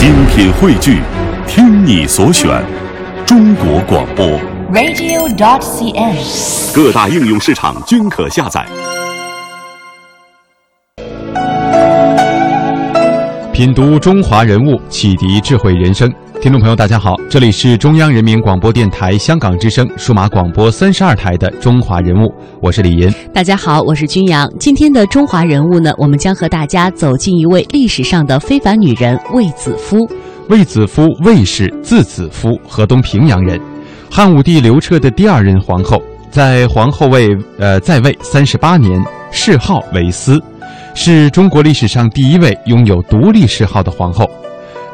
精品汇聚，听你所选，中国广播。radio.dot.cn，。各大应用市场均可下载。品读中华人物，启迪智慧人生。听众朋友，大家好，这里是中央人民广播电台香港之声数码广播三十二台的《中华人物》，我是李岩。大家好，我是君阳。今天的中华人物呢，我们将和大家走进一位历史上的非凡女人卫子夫。卫子夫，卫氏，字子夫，河东平阳人，汉武帝刘彻的第二任皇后，在皇后位呃在位三十八年，谥号为思，是中国历史上第一位拥有独立谥号的皇后。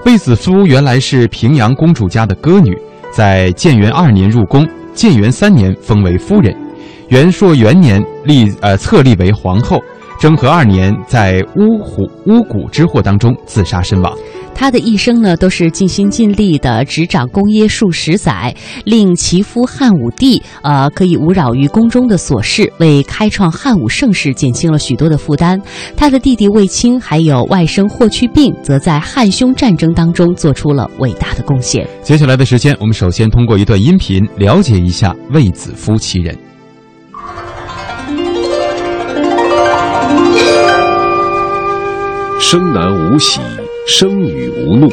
卫子夫原来是平阳公主家的歌女，在建元二年入宫，建元三年封为夫人，元朔元年立呃册立为皇后。征和二年，在巫虎巫蛊之祸当中自杀身亡。他的一生呢，都是尽心尽力的执掌功业数十载，令其夫汉武帝呃可以无扰于宫中的琐事，为开创汉武盛世减轻了许多的负担。他的弟弟卫青还有外甥霍去病，则在汉匈战争当中做出了伟大的贡献。接下来的时间，我们首先通过一段音频了解一下卫子夫其人。生男无喜，生女无怒，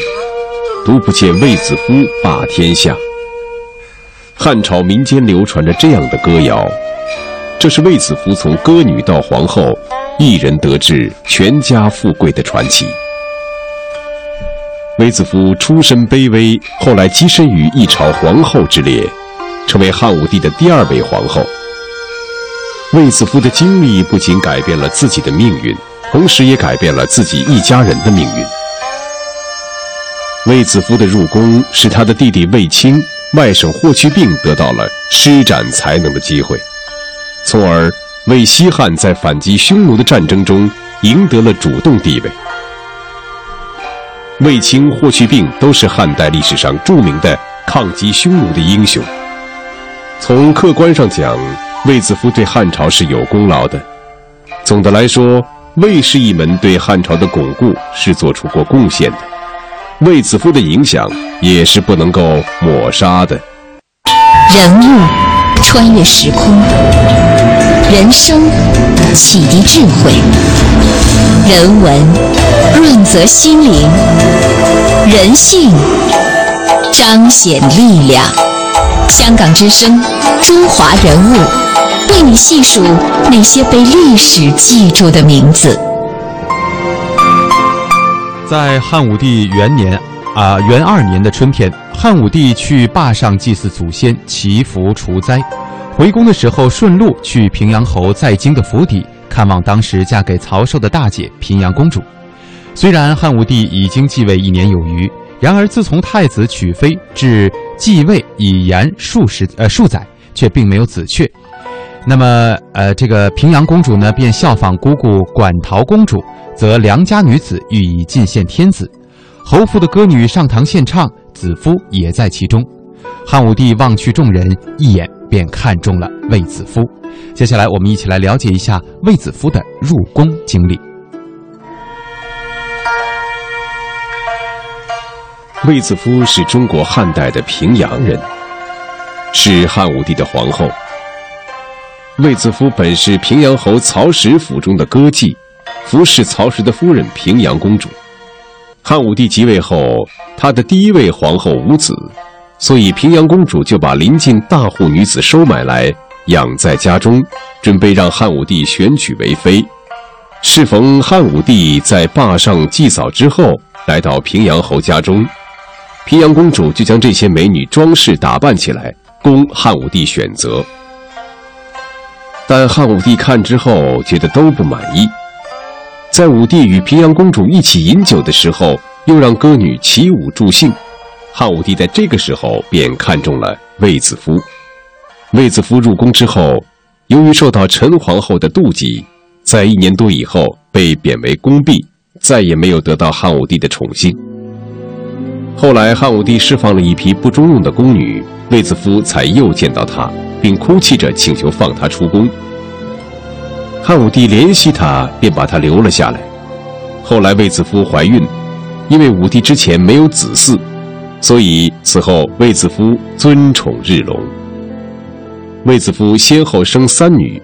独不见卫子夫霸天下。汉朝民间流传着这样的歌谣，这是卫子夫从歌女到皇后，一人得志，全家富贵的传奇。卫子夫出身卑微，后来跻身于一朝皇后之列，成为汉武帝的第二位皇后。卫子夫的经历不仅改变了自己的命运。同时也改变了自己一家人的命运。卫子夫的入宫，使他的弟弟卫青、外甥霍去病得到了施展才能的机会，从而为西汉在反击匈奴的战争中赢得了主动地位。卫青、霍去病都是汉代历史上著名的抗击匈奴的英雄。从客观上讲，卫子夫对汉朝是有功劳的。总的来说，卫氏一门对汉朝的巩固是做出过贡献的，卫子夫的影响也是不能够抹杀的。人物穿越时空，人生启迪智慧，人文润泽心灵，人性彰显力量。香港之声，中华人物。为你细数那些被历史记住的名字。在汉武帝元年，啊、元二年的春天，汉武帝去坝上祭祀祖先，祈福除灾。回宫的时候，顺路去平阳侯在京的府邸看望当时嫁给曹寿的大姐平阳公主。虽然汉武帝已经继位一年有余，然而自从太子娶妃至继位已延数十呃数载，却并没有子雀。那么，呃，这个平阳公主呢，便效仿姑姑馆陶公主，则良家女子予以进献天子。侯府的歌女上堂献唱，子夫也在其中。汉武帝望去众人，一眼便看中了卫子夫。接下来，我们一起来了解一下卫子夫的入宫经历。卫子夫是中国汉代的平阳人，是汉武帝的皇后。卫子夫本是平阳侯曹石府中的歌妓，服侍曹石的夫人平阳公主。汉武帝即位后，他的第一位皇后无子，所以平阳公主就把邻近大户女子收买来养在家中，准备让汉武帝选娶为妃。适逢汉武帝在坝上祭扫之后，来到平阳侯家中，平阳公主就将这些美女装饰打扮起来，供汉武帝选择。但汉武帝看之后觉得都不满意，在武帝与平阳公主一起饮酒的时候，又让歌女起舞助兴。汉武帝在这个时候便看中了卫子夫。卫子夫入宫之后，由于受到陈皇后的妒忌，在一年多以后被贬为宫婢，再也没有得到汉武帝的宠幸。后来汉武帝释放了一批不中用的宫女，卫子夫才又见到她，并哭泣着请求放他出宫。汉武帝怜惜他，便把他留了下来。后来卫子夫怀孕，因为武帝之前没有子嗣，所以此后卫子夫尊宠日隆。卫子夫先后生三女，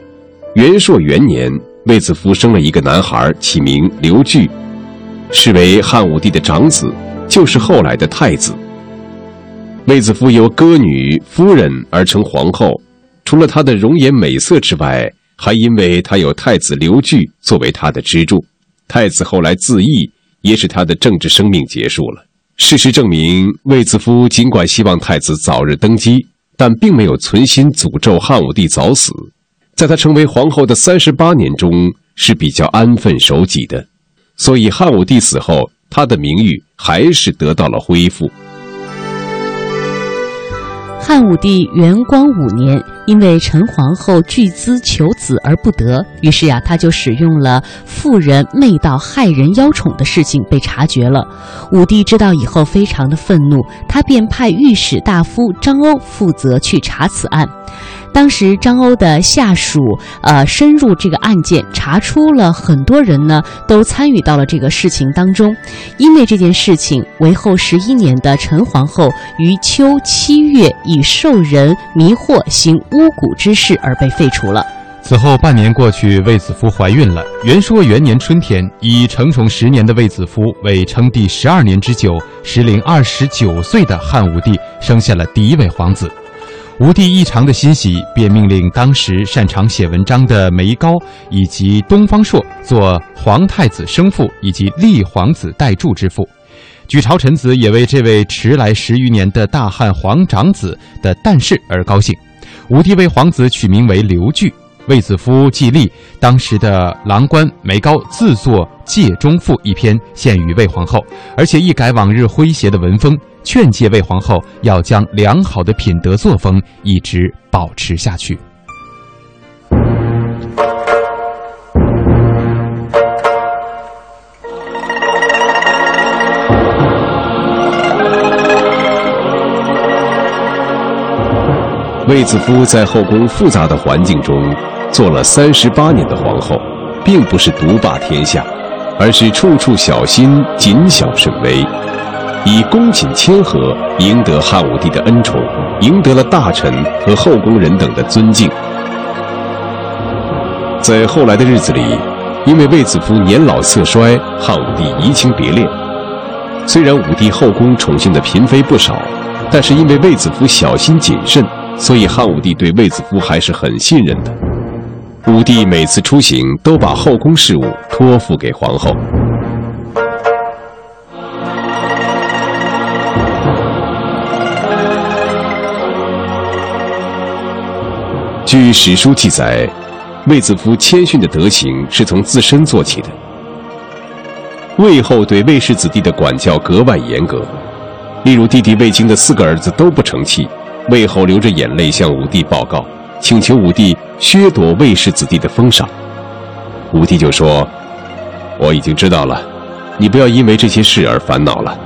元朔元年，卫子夫生了一个男孩，起名刘据，是为汉武帝的长子，就是后来的太子。卫子夫由歌女夫人而成皇后，除了她的容颜美色之外，还因为她有太子刘据作为她的支柱。太子后来自缢，也使他的政治生命结束了。事实证明，卫子夫尽管希望太子早日登基。但并没有存心诅咒汉武帝早死，在他成为皇后的三十八年中是比较安分守己的，所以汉武帝死后，他的名誉还是得到了恢复。汉武帝元光五年，因为陈皇后巨资求子而不得，于是呀，他就使用了妇人媚道害人妖宠的事情被察觉了。武帝知道以后，非常的愤怒，他便派御史大夫张欧负责去查此案。当时张欧的下属，呃，深入这个案件，查出了很多人呢都参与到了这个事情当中。因为这件事情，为后十一年的陈皇后于秋七月以受人迷惑行巫蛊之事而被废除了。此后半年过去，卫子夫怀孕了。元朔元年春天，已承宠十年的卫子夫为称帝十二年之久，时龄二十九岁的汉武帝生下了第一位皇子。吴帝异常的欣喜，便命令当时擅长写文章的梅高以及东方朔做皇太子生父以及立皇子代柱之父。举朝臣子也为这位迟来十余年的大汉皇长子的诞世而高兴。吴帝为皇子取名为刘据。卫子夫既立，当时的郎官梅高自作《戒中赋》一篇，献于魏皇后，而且一改往日诙谐的文风，劝诫魏皇后要将良好的品德作风一直保持下去。卫子夫在后宫复杂的环境中。做了三十八年的皇后，并不是独霸天下，而是处处小心、谨小慎微，以恭谨谦和赢得汉武帝的恩宠，赢得了大臣和后宫人等的尊敬。在后来的日子里，因为卫子夫年老色衰，汉武帝移情别恋。虽然武帝后宫宠幸的嫔妃不少，但是因为卫子夫小心谨慎，所以汉武帝对卫子夫还是很信任的。武帝每次出行都把后宫事务托付给皇后。据史书记载，卫子夫谦逊的德行是从自身做起的。魏后对卫氏子弟的管教格外严格，例如弟弟卫青的四个儿子都不成器，魏后流着眼泪向武帝报告。请求武帝削夺卫氏子弟的封赏，武帝就说：“我已经知道了，你不要因为这些事而烦恼了。”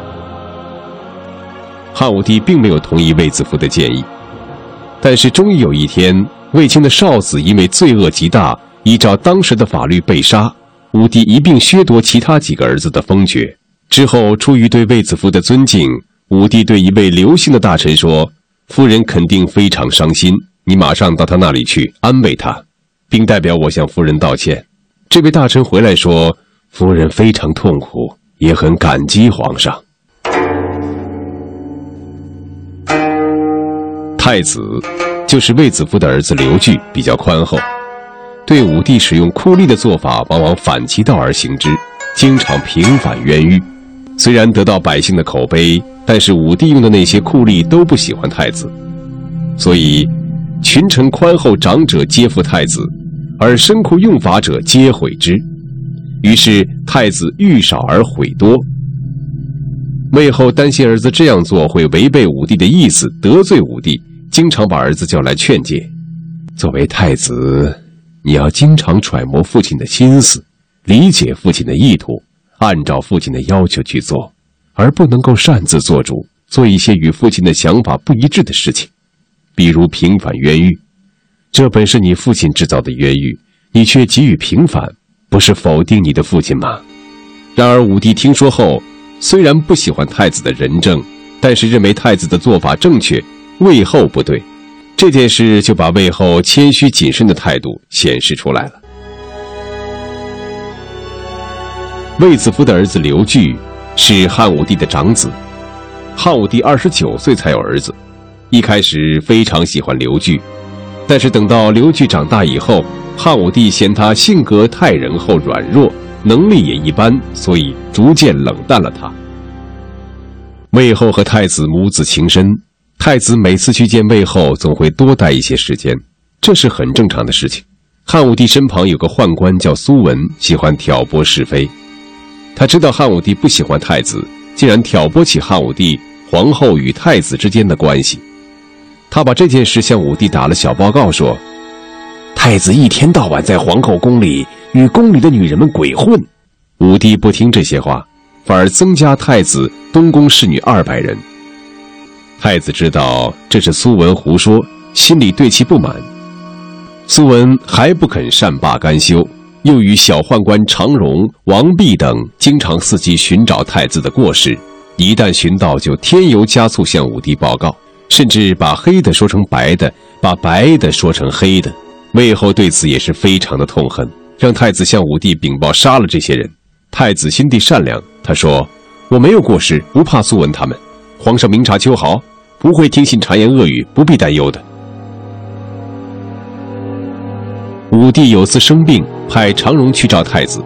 汉武帝并没有同意卫子夫的建议，但是终于有一天，卫青的少子因为罪恶极大，依照当时的法律被杀，武帝一并削夺其他几个儿子的封爵。之后，出于对卫子夫的尊敬，武帝对一位刘姓的大臣说：“夫人肯定非常伤心。”你马上到他那里去安慰他，并代表我向夫人道歉。这位大臣回来说，夫人非常痛苦，也很感激皇上。太子就是卫子夫的儿子刘据，比较宽厚，对武帝使用酷吏的做法，往往反其道而行之，经常平反冤狱。虽然得到百姓的口碑，但是武帝用的那些酷吏都不喜欢太子，所以。群臣宽厚长者皆服太子，而深酷用法者皆毁之。于是太子欲少而悔多。魏后担心儿子这样做会违背武帝的意思，得罪武帝，经常把儿子叫来劝诫。作为太子，你要经常揣摩父亲的心思，理解父亲的意图，按照父亲的要求去做，而不能够擅自做主，做一些与父亲的想法不一致的事情。比如平反冤狱，这本是你父亲制造的冤狱，你却给予平反，不是否定你的父亲吗？然而武帝听说后，虽然不喜欢太子的仁政，但是认为太子的做法正确，魏后不对。这件事就把魏后谦虚谨慎的态度显示出来了。卫子夫的儿子刘据是汉武帝的长子，汉武帝二十九岁才有儿子，一开始非常喜欢刘据，但是等到刘据长大以后，汉武帝嫌他性格太仁厚软弱，能力也一般，所以逐渐冷淡了他。魏后和太子母子情深。太子每次去见魏后，总会多待一些时间，这是很正常的事情。汉武帝身旁有个宦官叫苏文，喜欢挑拨是非。他知道汉武帝不喜欢太子，竟然挑拨起汉武帝、皇后与太子之间的关系。他把这件事向武帝打了小报告，说：“太子一天到晚在皇后宫里与宫里的女人们鬼混。”武帝不听这些话，反而增加太子东宫侍女二百人。太子知道这是苏文胡说，心里对其不满。苏文还不肯善罢甘休，又与小宦官常荣、王弼等经常伺机寻找太子的过失，一旦寻到就添油加醋向武帝报告，甚至把黑的说成白的，把白的说成黑的。魏后对此也是非常的痛恨，让太子向武帝禀报杀了这些人。太子心地善良，他说：“我没有过失，不怕苏文他们。皇上明察秋毫。”不会听信谗言恶语，不必担忧的。武帝有次生病，派常荣去找太子，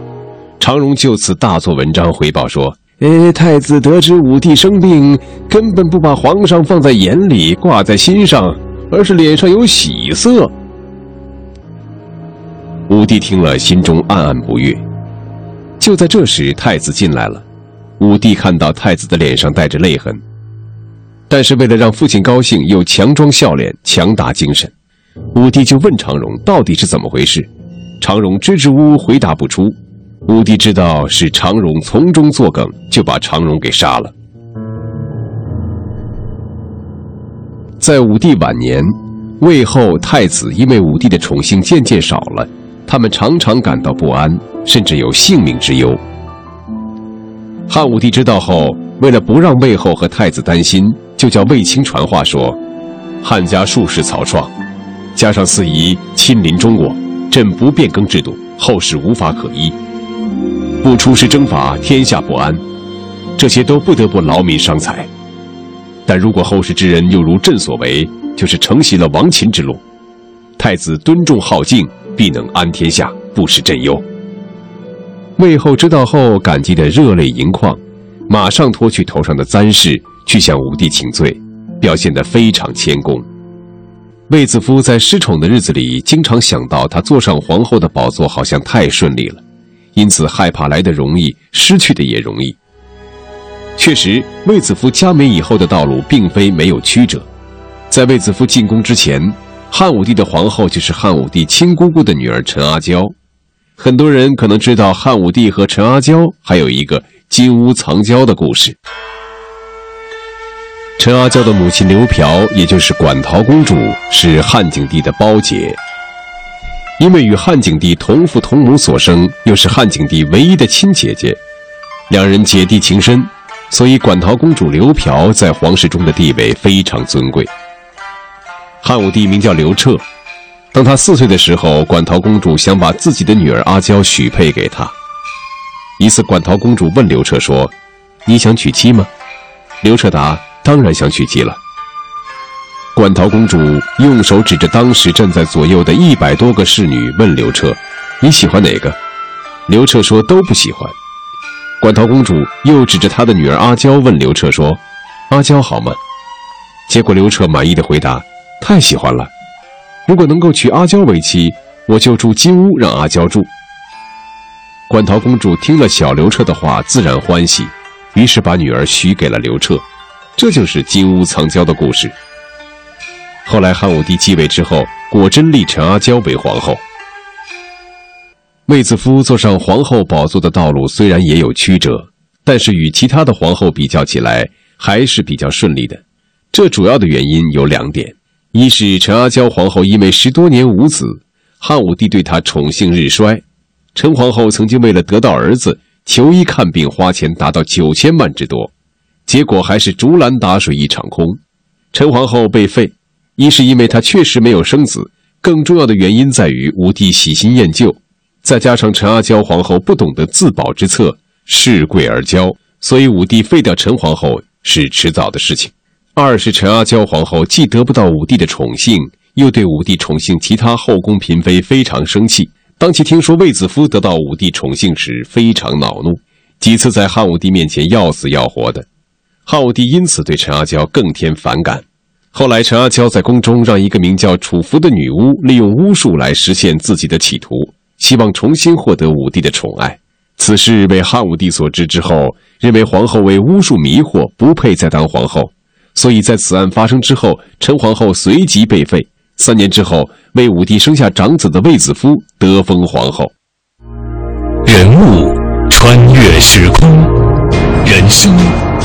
常荣就此大做文章回报说：“呃，太子得知武帝生病，根本不把皇上放在眼里，挂在心上，而是脸上有喜色。”武帝听了，心中暗暗不悦。就在这时，太子进来了，武帝看到太子的脸上带着泪痕。但是为了让父亲高兴，又强装笑脸，强打精神，武帝就问常荣到底是怎么回事。常荣支支吾吾回答不出。武帝知道是常荣从中作梗，就把常荣给杀了。在武帝晚年，魏后、太子因为武帝的宠幸渐渐少了，他们常常感到不安，甚至有性命之忧。汉武帝知道后，为了不让魏后和太子担心。就叫卫青传话说：“汉家数世草创，加上四夷亲临中国，朕不变更制度，后世无法可依；不出师征伐，天下不安。这些都不得不劳民伤财。但如果后世之人又如朕所为，就是承袭了亡秦之路。太子敦重好静，必能安天下，不使朕忧。”魏后知道后，感激得热泪盈眶，马上脱去头上的簪饰。去向武帝请罪，表现得非常谦恭。卫子夫在失宠的日子里，经常想到他坐上皇后的宝座好像太顺利了，因此害怕来的容易，失去的也容易。确实，卫子夫加冕以后的道路并非没有曲折。在卫子夫进宫之前，汉武帝的皇后就是汉武帝亲姑姑的女儿陈阿娇。很多人可能知道汉武帝和陈阿娇还有一个金屋藏娇的故事。陈阿娇的母亲刘嫖，也就是馆陶公主，是汉景帝的胞姐。因为与汉景帝同父同母所生，又是汉景帝唯一的亲姐姐，两人姐弟情深，所以馆陶公主刘嫖在皇室中的地位非常尊贵。汉武帝名叫刘彻，当他四岁的时候，馆陶公主想把自己的女儿阿娇许配给他。一次，馆陶公主问刘彻说：“你想娶妻吗？”刘彻答。当然想娶妻了。馆陶公主用手指着当时站在左右的一百多个侍女，问刘彻：“你喜欢哪个？”刘彻说：“都不喜欢。”馆陶公主又指着她的女儿阿娇问刘彻说：“阿娇好吗？”结果刘彻满意的回答：“太喜欢了。如果能够娶阿娇为妻，我就住金屋，让阿娇住。”馆陶公主听了小刘彻的话，自然欢喜，于是把女儿许给了刘彻。这就是金屋藏娇的故事。后来汉武帝继位之后，果真立陈阿娇为皇后。卫子夫坐上皇后宝座的道路虽然也有曲折，但是与其他的皇后比较起来，还是比较顺利的。这主要的原因有两点：一是陈阿娇皇后因为十多年无子，汉武帝对她宠幸日衰。陈皇后曾经为了得到儿子，求医看病花钱达到九千万之多，结果还是竹篮打水一场空。陈皇后被废，一是因为她确实没有生子，更重要的原因在于武帝喜新厌旧，再加上陈阿娇皇后不懂得自保之策，恃贵而骄，所以武帝废掉陈皇后是迟早的事情。二是陈阿娇皇后既得不到武帝的宠幸，又对武帝宠幸其他后宫嫔妃非常生气。当其听说卫子夫得到武帝宠幸时，非常恼怒，几次在汉武帝面前要死要活的。汉武帝因此对陈阿娇更添反感。后来，陈阿娇在宫中让一个名叫楚服的女巫利用巫术来实现自己的企图，希望重新获得武帝的宠爱。此事被汉武帝所知之后，认为皇后为巫术迷惑，不配再当皇后。所以在此案发生之后，陈皇后随即被废。三年之后，为武帝生下长子的卫子夫得封皇后。人物穿越时空，人生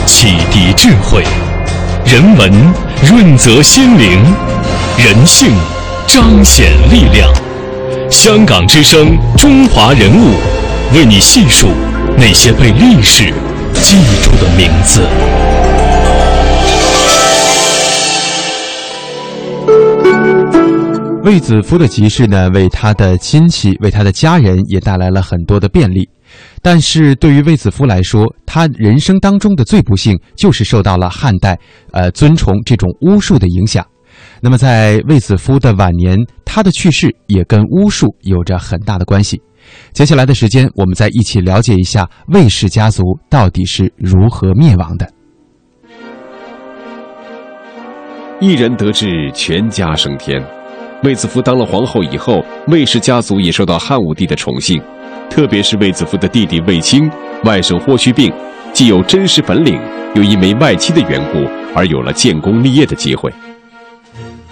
启迪智慧，人文润泽心灵，人性彰显力量。香港之声，中华人物，为你细数那些被历史记住的名字。卫子夫的集市呢，为他的亲戚、为他的家人也带来了很多的便利。但是对于卫子夫来说，他人生当中的最不幸就是受到了汉代，呃，尊崇这种巫术的影响。那么在卫子夫的晚年，他的去世也跟巫术有着很大的关系。接下来的时间，我们再一起了解一下卫氏家族到底是如何灭亡的。一人得志，全家升天。卫子夫当了皇后以后，卫氏家族也受到汉武帝的宠幸，特别是卫子夫的弟弟卫青，外甥霍去病，既有真实本领，又因为外戚的缘故而有了建功立业的机会。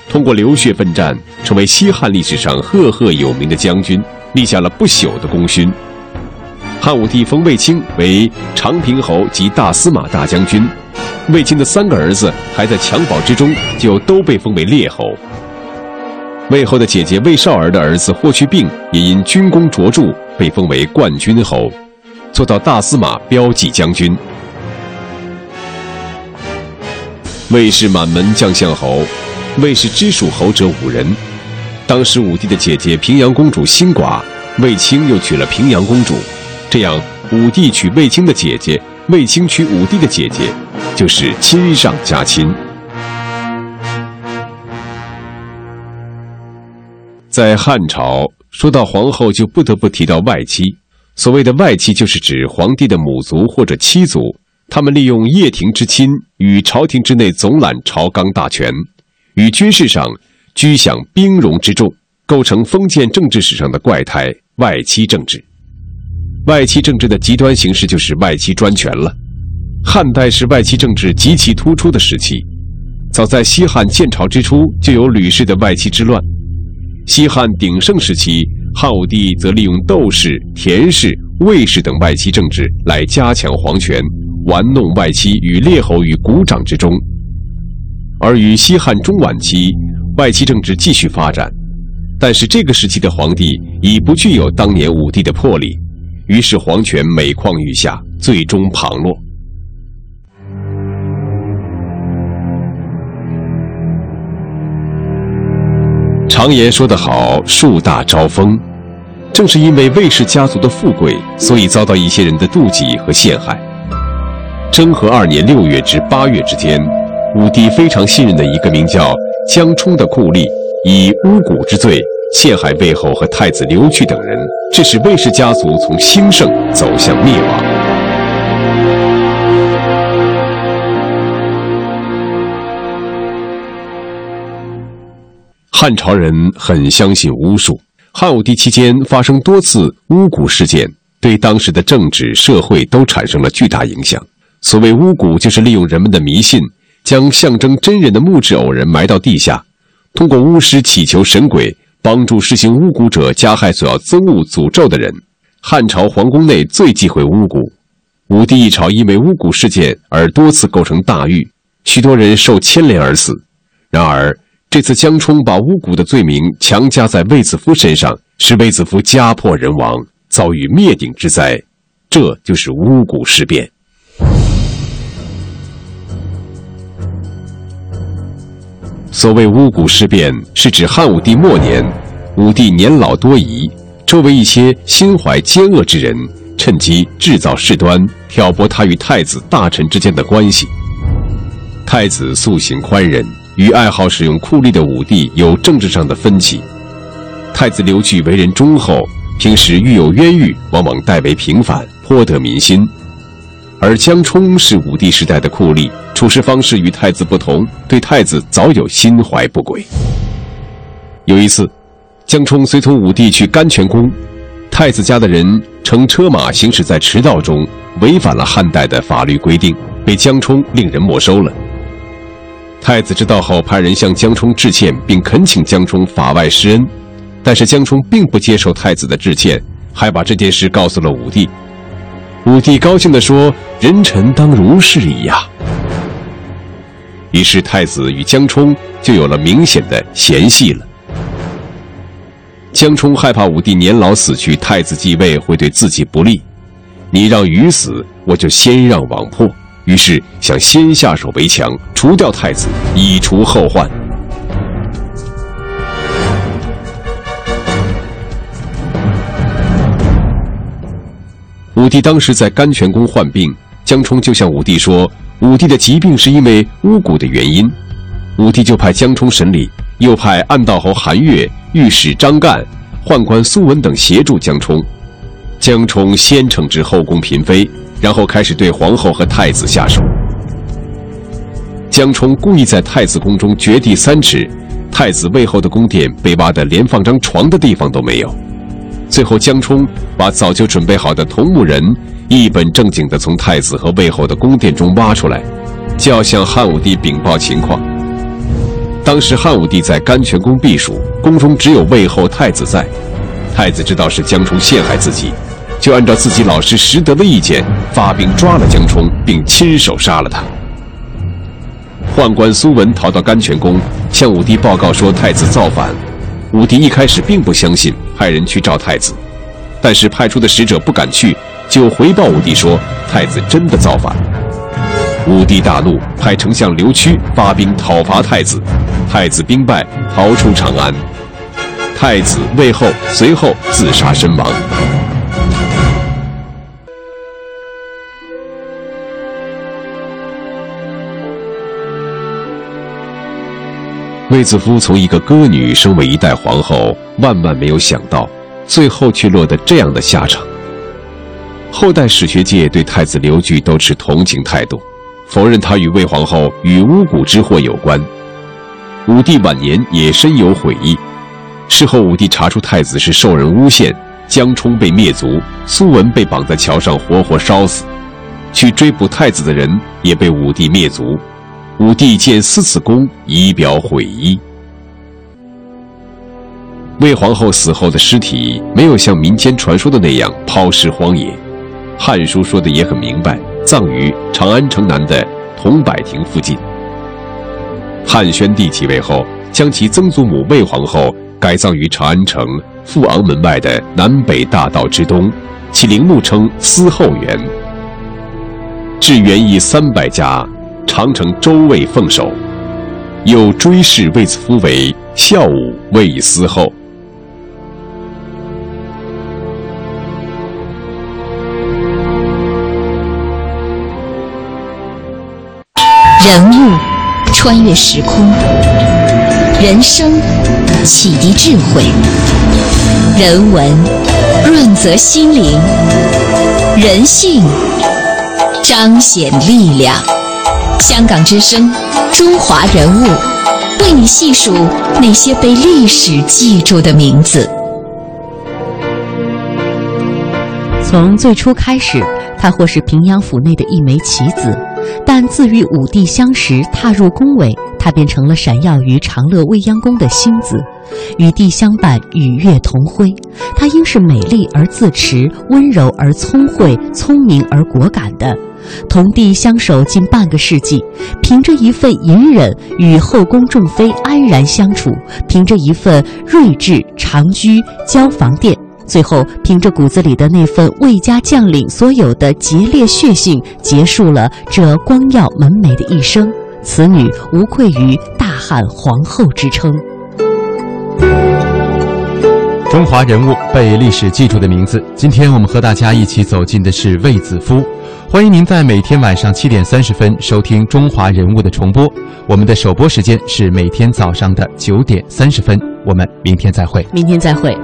通过流血奋战，成为西汉历史上赫赫有名的将军，立下了不朽的功勋。汉武帝封卫青为长平侯及大司马大将军，卫青的三个儿子还在襁褓之中，就都被封为列侯。魏后的姐姐魏少儿的儿子霍去病也因军功卓著，被封为冠军侯，做到大司马骠骑将军。魏氏满门将相侯，魏氏支属侯者五人。当时武帝的姐姐平阳公主新寡，卫青又娶了平阳公主，这样武帝娶卫青的姐姐，卫青娶武帝的姐姐，就是亲上加亲。在汉朝，说到皇后就不得不提到外戚。所谓的外戚，就是指皇帝的母族或者妻族，他们利用掖庭之亲，与朝廷之内总揽朝纲大权，与军事上居享兵戎之重，构成封建政治史上的怪胎——外戚政治。外戚政治的极端形式就是外戚专权了。汉代是外戚政治极其突出的时期，早在西汉建朝之初，就有吕氏的外戚之乱。西汉鼎盛时期，汉武帝则利用窦氏、田氏、魏氏等外戚政治来加强皇权，玩弄外戚与列侯于股掌之中。而与西汉中晚期，外戚政治继续发展，但是这个时期的皇帝已不具有当年武帝的魄力，于是皇权每况愈下，最终旁落。常言说得好，树大招风。正是因为卫氏家族的富贵，所以遭到一些人的妒忌和陷害。征和二年六月至八月之间，武帝非常信任的一个名叫江充的酷吏，以巫蛊之罪陷害魏后和太子刘据等人，致使卫氏家族从兴盛走向灭亡。汉朝人很相信巫术，汉武帝期间发生多次巫蛊事件，对当时的政治社会都产生了巨大影响。所谓巫蛊，就是利用人们的迷信，将象征真人的木质偶人埋到地下，通过巫师祈求神鬼帮助实行巫蛊者加害所要憎恶诅咒的人。汉朝皇宫内最忌讳巫蛊，武帝一朝因为巫蛊事件而多次构成大狱，许多人受牵连而死。然而。这次江充把巫蛊的罪名强加在卫子夫身上，使卫子夫家破人亡，遭遇灭顶之灾，这就是巫蛊事变。所谓巫蛊事变，是指汉武帝末年，武帝年老多疑，周围一些心怀奸恶之人，趁机制造事端，挑拨他与太子、大臣之间的关系。太子素行宽仁，与爱好使用酷吏的武帝有政治上的分歧。太子刘据为人忠厚，平时遇有冤狱，往往代为平反，颇得民心。而江充是武帝时代的酷吏，处事方式与太子不同，对太子早有心怀不轨。有一次，江充随同武帝去甘泉宫，太子家的人乘车马行驶在驰道中，违反了汉代的法律规定，被江充令人没收了。太子知道后，派人向江充致歉，并恳请江充法外施恩，但是江充并不接受太子的致歉，还把这件事告诉了武帝。武帝高兴地说：“人臣当如是矣呀。”于是太子与江充就有了明显的嫌隙了。江充害怕武帝年老死去，太子继位会对自己不利，你让禹死，我就先让王破。于是想先下手为强，除掉太子，以除后患。武帝当时在甘泉宫患病，江充就向武帝说，武帝的疾病是因为巫蛊的原因。武帝就派江充审理，又派暗道侯韩越、御史张干、宦官苏文等协助江充。江充先惩治后宫嫔妃，然后开始对皇后和太子下手。江充故意在太子宫中掘地三尺，太子位后的宫殿被挖得连放张床的地方都没有。最后，江充把早就准备好的铜木人一本正经地从太子和魏后的宫殿中挖出来，就要向汉武帝禀报情况。当时汉武帝在甘泉宫避暑，宫中只有魏后、太子在。太子知道是江充陷害自己，就按照自己老师石德的意见，发兵抓了江冲，并亲手杀了他。宦官苏文逃到甘泉宫，向武帝报告说太子造反。武帝一开始并不相信，派人去召太子，但是派出的使者不敢去，就回报武帝说太子真的造反。武帝大怒，派丞相刘屈发兵讨伐太子，太子兵败，逃出长安。太子魏后随后自杀身亡。卫子夫从一个歌女升为一代皇后，万万没有想到，最后却落得这样的下场。后代史学界对太子刘据都持同情态度，否认他与魏皇后与巫蛊之祸有关。武帝晚年也深有悔意。事后，武帝查出太子是受人诬陷，江充被灭族，苏文被绑在桥上活活烧死，去追捕太子的人也被武帝灭族。武帝建思此宫以表悔意。魏皇后死后的尸体没有像民间传说的那样抛尸荒野，《汉书》说的也很明白，葬于长安城南的桐柏亭附近。汉宣帝即位后，将其曾祖母魏皇后改葬于长安城富昂门外的南北大道之东，其陵墓称思后园。至元义三百家。长城周卫奉守，又追谥卫子夫为孝武卫司后。人物穿越时空，人生启迪智慧，人文润泽心灵，人性彰显力量。香港之声，中华人物，为你细数那些被历史记住的名字。从最初开始，他或是平阳府内的一枚棋子，但自与武帝相识，踏入宫闱，他便成了闪耀于长乐未央宫的星子，与帝相伴，与月同辉。他应是美丽而自持，温柔而聪慧，聪明而果敢的。同帝相守近半个世纪，凭着一份隐忍与后宫众妃安然相处，凭着一份睿智长居交房殿，最后凭着骨子里的那份魏家将领所有的节烈血性，结束了这光耀门楣的一生。此女无愧于大汉皇后之称。中华人物被历史记住的名字，今天我们和大家一起走进的是卫子夫。欢迎您在每天晚上七点三十分收听《中华人物》的重播，我们的首播时间是每天早上的九点三十分。我们明天再会。明天再会。